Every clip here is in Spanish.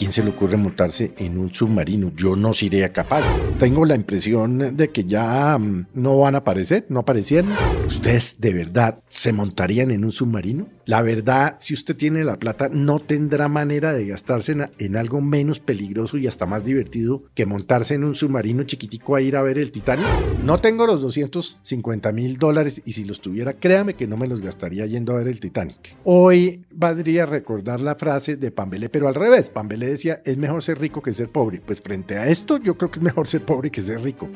quién se le ocurre montarse en un submarino? Yo no sería capaz. Tengo la impresión de que ya mm, no van a aparecer, no aparecieron. ¿Ustedes de verdad se montarían en un submarino? La verdad, si usted tiene la plata, no tendrá manera de gastarse en, algo menos peligroso y hasta más divertido que montarse en un submarino chiquitico a ir a ver el Titanic. No tengo los 250 mil dólares y si los tuviera, créame que no me los gastaría yendo a ver el Titanic. Hoy valdría recordar la frase de Pambelé, pero al revés. Pambelé decía, es mejor ser rico que ser pobre. Pues frente a esto, yo creo que es mejor ser pobre que ser rico.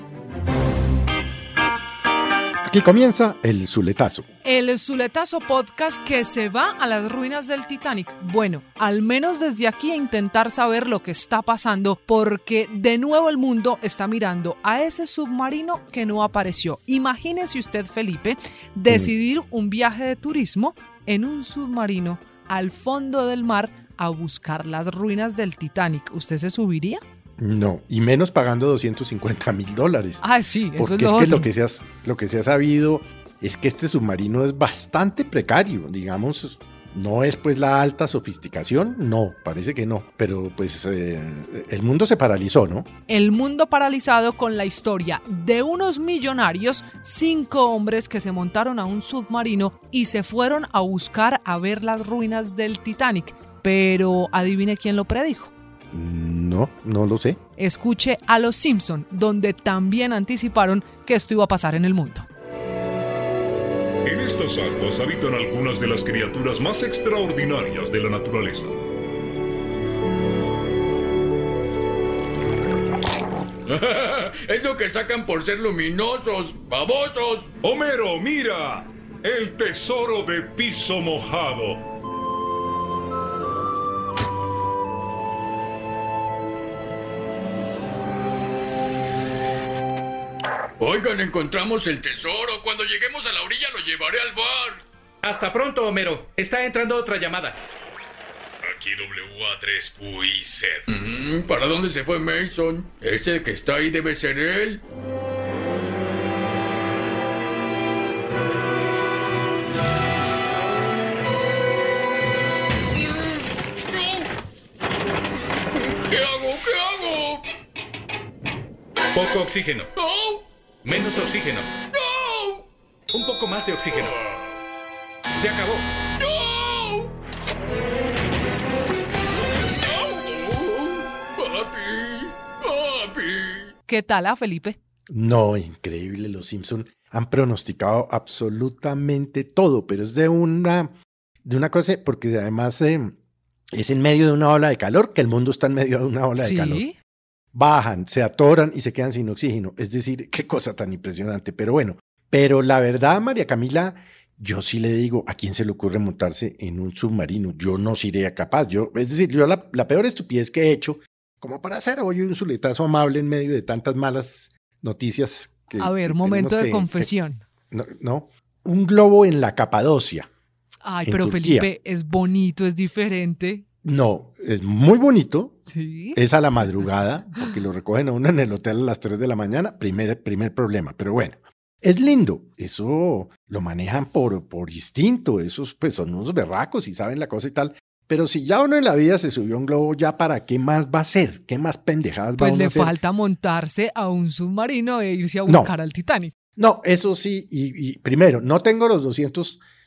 Aquí comienza el Zuletazo. El Zuletazo Podcast que se va a las ruinas del Titanic. Bueno, al menos desde aquí a intentar saber lo que está pasando, porque de nuevo el mundo está mirando a ese submarino que no apareció. Imagínese usted, Felipe, decidir un viaje de turismo en un submarino al fondo del mar a buscar las ruinas del Titanic. ¿Usted se subiría? No, y menos pagando 250 mil dólares. Ah, sí, eso Porque es lo es que otro. lo que, se ha, lo que se ha sabido es que este submarino es bastante precario, digamos, no es pues la alta sofisticación, no, parece que no, pero pues eh, el mundo se paralizó, ¿no? El mundo paralizado con la historia de unos millonarios, cinco hombres que se montaron a un submarino y se fueron a buscar a ver las ruinas del Titanic. Pero adivine quién lo predijo. No, no lo sé. Escuche a Los Simpson, donde también anticiparon que esto iba a pasar en el mundo. En estas aguas habitan algunas de las criaturas más extraordinarias de la naturaleza. es lo que sacan por ser luminosos, babosos. Homero, mira, el tesoro de piso mojado. Oigan, encontramos el tesoro. Cuando lleguemos a la orilla lo llevaré al bar. Hasta pronto, Homero. Está entrando otra llamada. Aquí WA3QIZ. Mm, ¿Para dónde se fue Mason? Ese que está ahí debe ser él. ¿Qué hago? ¿Qué hago? Poco oxígeno. ¡No! Menos oxígeno. ¡No! Un poco más de oxígeno. Se acabó. ¡No! ¡No! ¡Papi! ¡Papi! ¿Qué tal, ah, Felipe? No, increíble, los Simpson han pronosticado absolutamente todo, pero es de una, de una cosa, porque además eh, es en medio de una ola de calor, que el mundo está en medio de una ola de calor. Bajan, se atoran y se quedan sin oxígeno. Es decir, qué cosa tan impresionante. Pero bueno, pero la verdad, María Camila, yo sí le digo, ¿a quién se le ocurre montarse en un submarino? Yo no sería capaz. Yo, es decir, yo la, la peor estupidez que he hecho, como para hacer hoy un zuletazo amable en medio de tantas malas noticias. Que, A ver, que momento de que- confesión. que- no, no, un globo en la Capadocia. Ay, pero Turquía. Felipe, es bonito, es diferente. No, es muy bonito, Sí. es a la madrugada, porque lo recogen a uno en el hotel a las 3 de la mañana, primer, primer problema, pero bueno, es lindo, eso lo manejan por, por instinto, esos pues son unos berracos y saben la cosa y tal, pero si ya uno en la vida se subió a un globo, ya para qué más va a hacer, qué más pendejadas va Pues a le hacer? falta montarse a un submarino e irse a No. buscar al Titanic. No, eso sí, y, y primero, no tengo los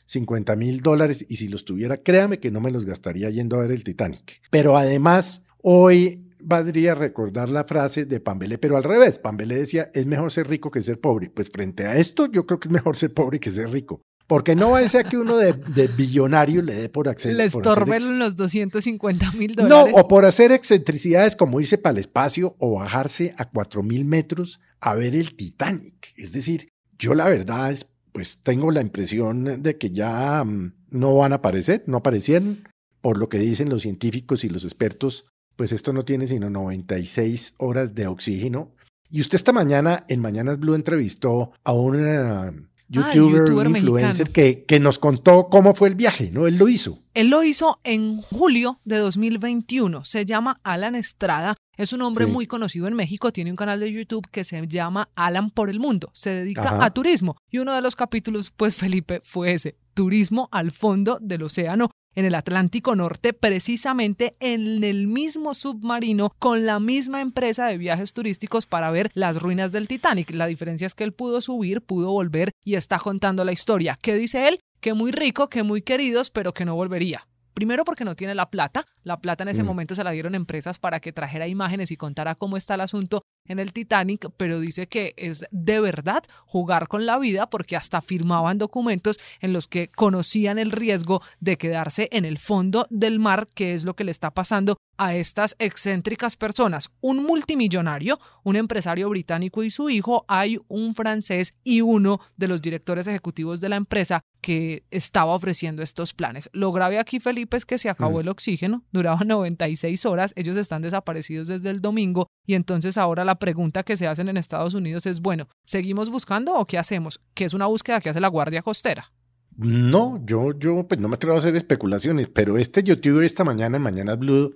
250 mil dólares y si los tuviera, créame que no me los gastaría yendo a ver el Titanic. Pero además, hoy valdría recordar la frase de Pambelé, pero al revés. Pambelé decía, es mejor ser rico que ser pobre. Pues frente a esto, yo creo que es mejor ser pobre que ser rico. Porque no va a ser que uno de, de billonario le dé por acceder. Le estorben los 250 mil no, dólares. o por hacer excentricidades como irse para el espacio o bajarse a 4.000 metros a ver el Titanic. Es decir, yo la verdad es, pues tengo la impresión de que ya mm, no van a aparecer, no aparecieron. Por lo que dicen los científicos y los expertos, pues esto no tiene sino 96 horas de oxígeno. Y usted esta mañana en Mañanas Blue entrevistó a un eh, youtuber, youtuber un influencer que, que nos contó cómo fue el viaje, ¿no? Él lo hizo. Él lo hizo en julio de 2021. Se llama Alan Estrada. Es un hombre Sí. muy conocido en México. Tiene un canal de YouTube que se llama Alan por el Mundo. Se dedica Ajá. a turismo. Y uno de los capítulos, pues Felipe, fue ese. Turismo al fondo del océano en el Atlántico Norte, precisamente en el mismo submarino con la misma empresa de viajes turísticos para ver las ruinas del Titanic. La diferencia es que él pudo subir, pudo volver y está contando la historia. ¿Qué dice él? Que muy rico, que muy queridos, pero que no volvería. Primero porque no tiene la plata. La plata en ese Mm. momento se la dieron empresas para que trajera imágenes y contara cómo está el asunto en el Titanic, pero dice que es de verdad jugar con la vida porque hasta firmaban documentos en los que conocían el riesgo de quedarse en el fondo del mar, que es lo que le está pasando a estas excéntricas personas. Un multimillonario, un empresario británico y su hijo, hay un francés y uno de los directores ejecutivos de la empresa que estaba ofreciendo estos planes. Lo grave aquí, Felipe, es que se acabó Mm. el oxígeno, duraba 96 horas, ellos están desaparecidos desde el domingo y entonces ahora la pregunta que se hacen en Estados Unidos es, bueno, ¿seguimos buscando o qué hacemos? Que es una búsqueda que hace la Guardia Costera. No, yo, yo, pues no me atrevo a hacer especulaciones, pero este youtuber esta mañana en Mañanas Blue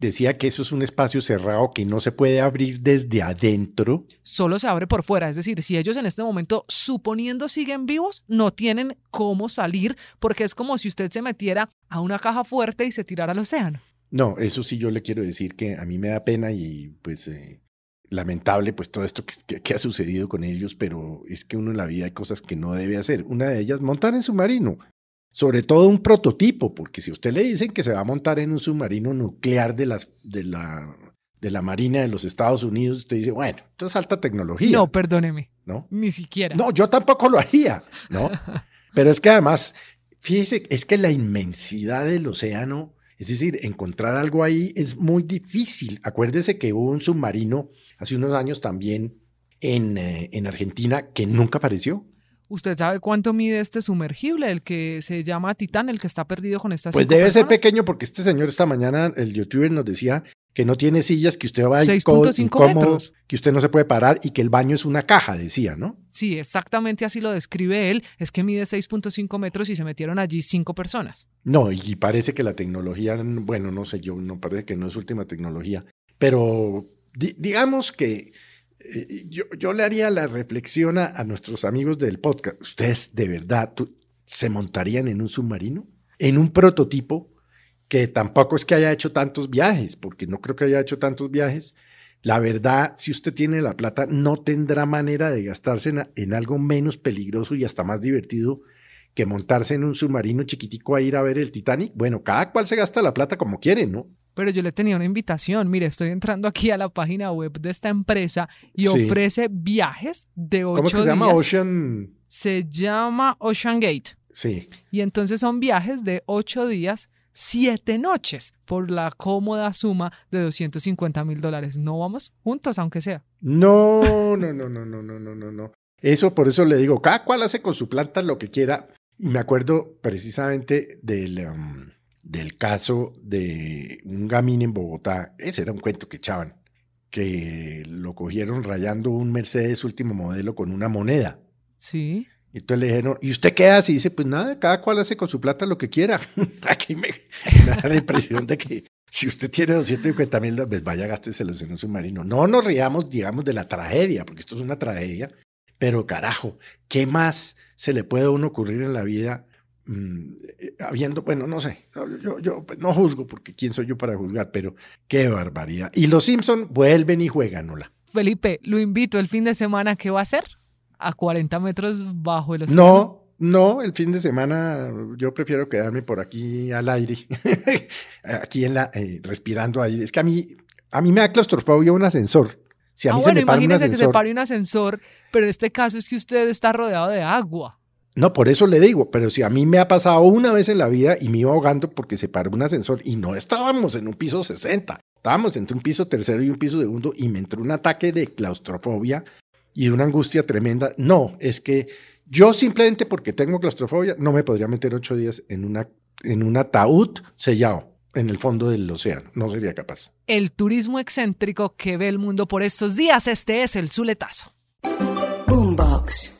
decía que eso es un espacio cerrado que no se puede abrir desde adentro. Solo se abre por fuera, es decir, si ellos en este momento, suponiendo siguen vivos, no tienen cómo salir porque es como si usted se metiera a una caja fuerte y se tirara al océano. No, eso sí yo le quiero decir que a mí me da pena y pues eh, lamentable pues todo esto que, que- que ha sucedido con ellos, pero es que uno en la vida hay cosas que no debe hacer. Una de ellas, montar en submarino. Sobre todo un prototipo, porque si usted le dicen que se va a montar en un submarino nuclear de, las, de, la, de la Marina de los Estados Unidos, usted dice, bueno, esto es alta tecnología. No, perdóneme, ¿no? ni siquiera. No, yo tampoco lo haría, ¿no? Pero es que además, fíjese, es que la inmensidad del océano, es decir, encontrar algo ahí es muy difícil. Acuérdese que hubo un submarino hace unos años también en, eh, en Argentina que nunca apareció. ¿Usted sabe cuánto mide este sumergible, el que se llama Titán, el que está perdido con estas Pues debe ser pequeño porque este señor esta mañana, el youtuber nos decía que no tiene sillas, que usted va 6.5 co- incómodo, metros. que usted no se puede parar y que el baño es una caja, decía, ¿no? Sí, exactamente así lo describe él. Es que mide 6.5 metros y se metieron allí cinco personas. No, y parece que la tecnología, bueno, no sé yo, no parece que no es última tecnología, pero di- digamos que yo, le haría la reflexión a, nuestros amigos del podcast. ¿Ustedes de verdad se montarían en un submarino? ¿En un prototipo que tampoco es que haya hecho tantos viajes, porque no creo que haya hecho tantos viajes? La verdad, si usted tiene la plata, no tendrá manera de gastarse en, en algo menos peligroso y hasta más divertido que montarse en un submarino chiquitico a ir a ver el Titanic. Bueno, cada cual se gasta la plata como quiere, ¿no? Pero yo le tenía una invitación. Mire, estoy entrando aquí a la página web de esta empresa y Sí. ofrece viajes de ocho ¿Cómo es que se llama? Ocean. Se llama Ocean Gate. Sí. Y entonces son viajes de ocho días, siete noches, por la cómoda suma de 250 mil dólares. No vamos juntos, aunque sea. No, no, no, no, no, no, no, no, no. Eso, por eso le digo, cada cual hace con su planta lo que quiera. Y me acuerdo precisamente del, um, del caso de un gamín en Bogotá. Ese era un cuento que echaban, que lo cogieron rayando un Mercedes último modelo con una moneda. Sí. Y entonces le dijeron, ¿y usted qué hace? Y dice, pues nada, cada cual hace con su plata lo que quiera. Aquí me, me da la impresión de que si usted tiene 250 mil dólares, vaya, gásteselos en un submarino. No nos riamos, digamos, de la tragedia, porque esto es una tragedia, pero carajo, ¿qué más se le puede a uno ocurrir en la vida mm, eh, habiendo, bueno, no sé, yo, yo pues, no juzgo, porque quién soy yo para juzgar, pero qué barbaridad. Y los Simpson vuelven y juegan, hola. Felipe, lo invito el fin de semana. ¿Qué va a hacer? A 40 metros bajo el océano. No, no, el fin de semana yo prefiero quedarme por aquí al aire, aquí en la, eh, respirando aire. Es que a mí, a mí me da claustrofobia un ascensor. Si a ah, bueno, me para un imagínese que se pare un ascensor, pero en este caso es que usted está rodeado de agua. No, por eso le digo, pero si a mí me ha pasado una vez en la vida y me iba ahogando porque se paró un ascensor y no estábamos en un piso 60, estábamos entre un piso tercero y un piso segundo y me entró un ataque de claustrofobia y de una angustia tremenda. No, es que yo simplemente porque tengo claustrofobia no me podría meter ocho días en, una, en un ataúd sellado en el fondo del océano. No sería capaz. El turismo excéntrico que ve el mundo por estos días, este es el Zuletazo. Boombox.